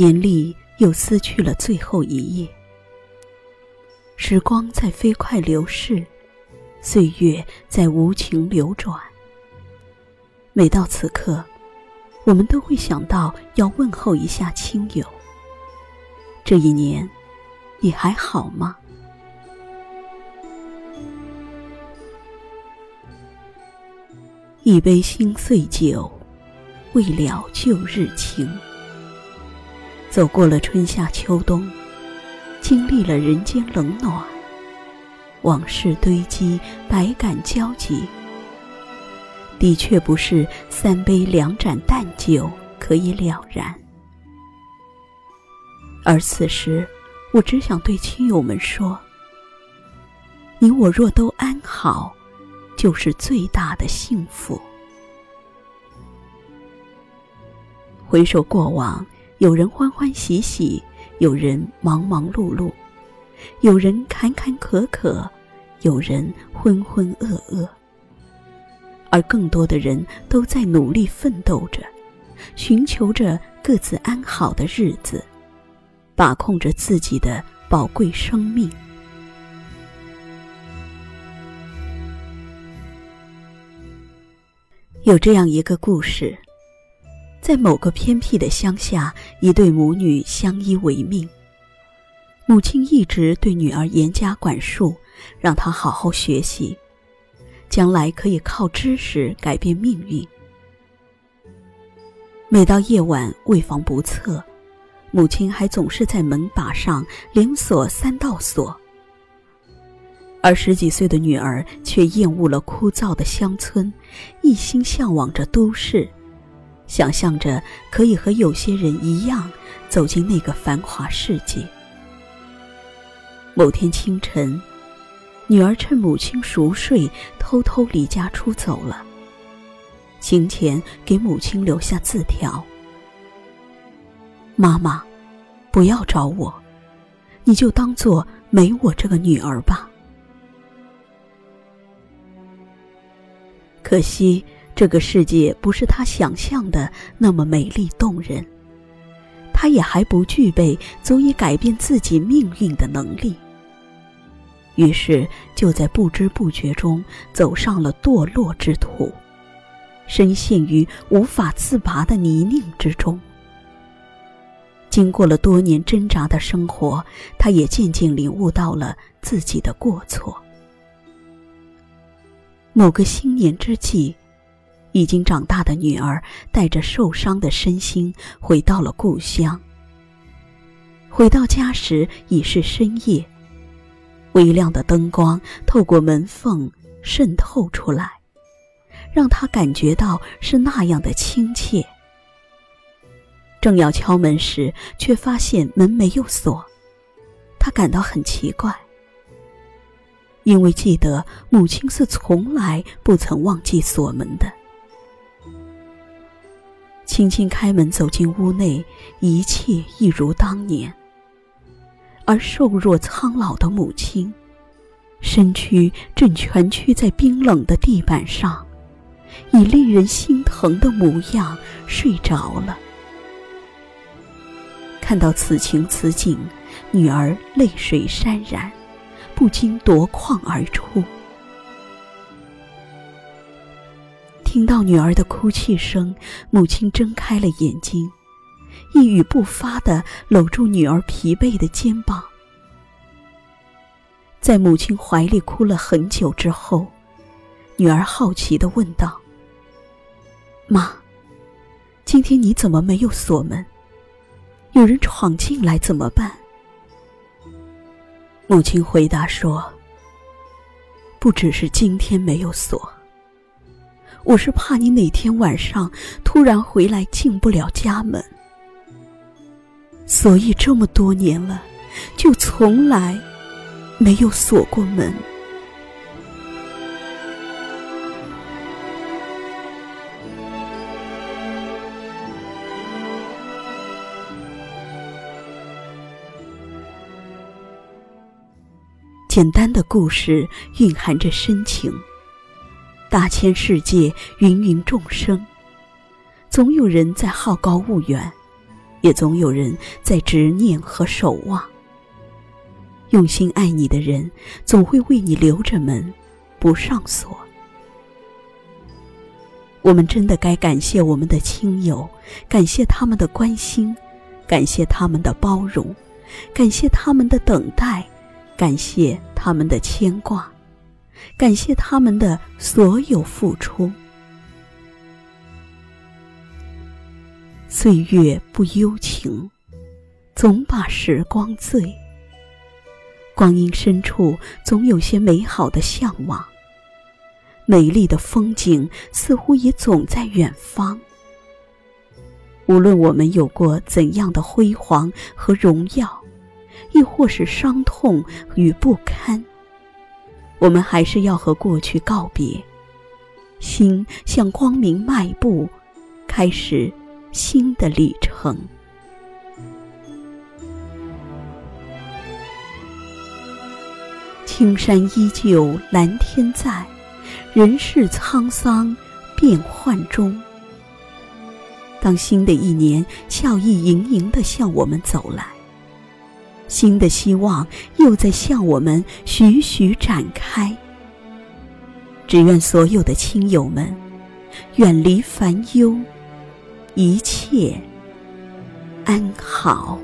年历又撕去了最后一页，时光在飞快流逝，岁月在无情流转。每到此刻，我们都会想到要问候一下亲友。这一年，你还好吗？一杯心碎酒，未了旧日情。走过了春夏秋冬，经历了人间冷暖，往事堆积，百感交集。的确不是三杯两盏淡酒可以了然。而此时，我只想对亲友们说：你我若都安好。就是最大的幸福。回首过往，有人欢欢喜喜，有人忙忙碌碌，有人坎坎坷坷，有人浑浑噩噩，而更多的人都在努力奋斗着，寻求着各自安好的日子，把控着自己的宝贵生命。有这样一个故事，在某个偏僻的乡下，一对母女相依为命。母亲一直对女儿严加管束，让她好好学习，将来可以靠知识改变命运。每到夜晚为防不测，母亲还总是在门把上连锁三道锁。而十几岁的女儿却厌恶了枯燥的乡村，一心向往着都市，想象着可以和有些人一样走进那个繁华世界。某天清晨，女儿趁母亲熟睡，偷偷离家出走了。行前给母亲留下字条：“妈妈，不要找我，你就当做没我这个女儿吧。”可惜，这个世界不是他想象的那么美丽动人。他也还不具备足以改变自己命运的能力。于是，就在不知不觉中走上了堕落之途，深陷于无法自拔的泥泞之中。经过了多年挣扎的生活，他也渐渐领悟到了自己的过错。某个新年之际，已经长大的女儿带着受伤的身心回到了故乡。回到家时已是深夜，微亮的灯光透过门缝渗透出来，让她感觉到是那样的亲切。正要敲门时，却发现门没有锁，她感到很奇怪。因为记得母亲是从来不曾忘记锁门的。轻轻开门走进屋内，一切一如当年。而瘦弱苍老的母亲，身躯正蜷曲在冰冷的地板上，以令人心疼的模样睡着了。看到此情此景，女儿泪水潸然。不禁夺眶而出，听到女儿的哭泣声，母亲睁开了眼睛，一语不发的搂住女儿疲惫的肩膀。在母亲怀里哭了很久之后，女儿好奇的问道：“妈，今天你怎么没有锁门？有人闯进来怎么办？”母亲回答说：“不只是今天没有锁，我是怕你哪天晚上突然回来进不了家门，所以这么多年了，就从来没有锁过门。”简单的故事蕴含着深情。大千世界，芸芸众生，总有人在好高骛远，也总有人在执念和守望。用心爱你的人，总会为你留着门，不上锁。我们真的该感谢我们的亲友，感谢他们的关心，感谢他们的包容，感谢他们的等待，感谢他们的牵挂，感谢他们的所有付出。岁月不幽情，总把时光醉。光阴深处，总有些美好的向往。美丽的风景似乎也总在远方。无论我们有过怎样的辉煌和荣耀，亦或是伤痛与不堪，我们还是要和过去告别，心向光明迈步，开始新的旅程。青山依旧，蓝天在，人世沧桑，变幻中。当新的一年笑意盈盈的向我们走来，新的希望又在向我们徐徐展开。只愿所有的亲友们远离烦忧，一切安好。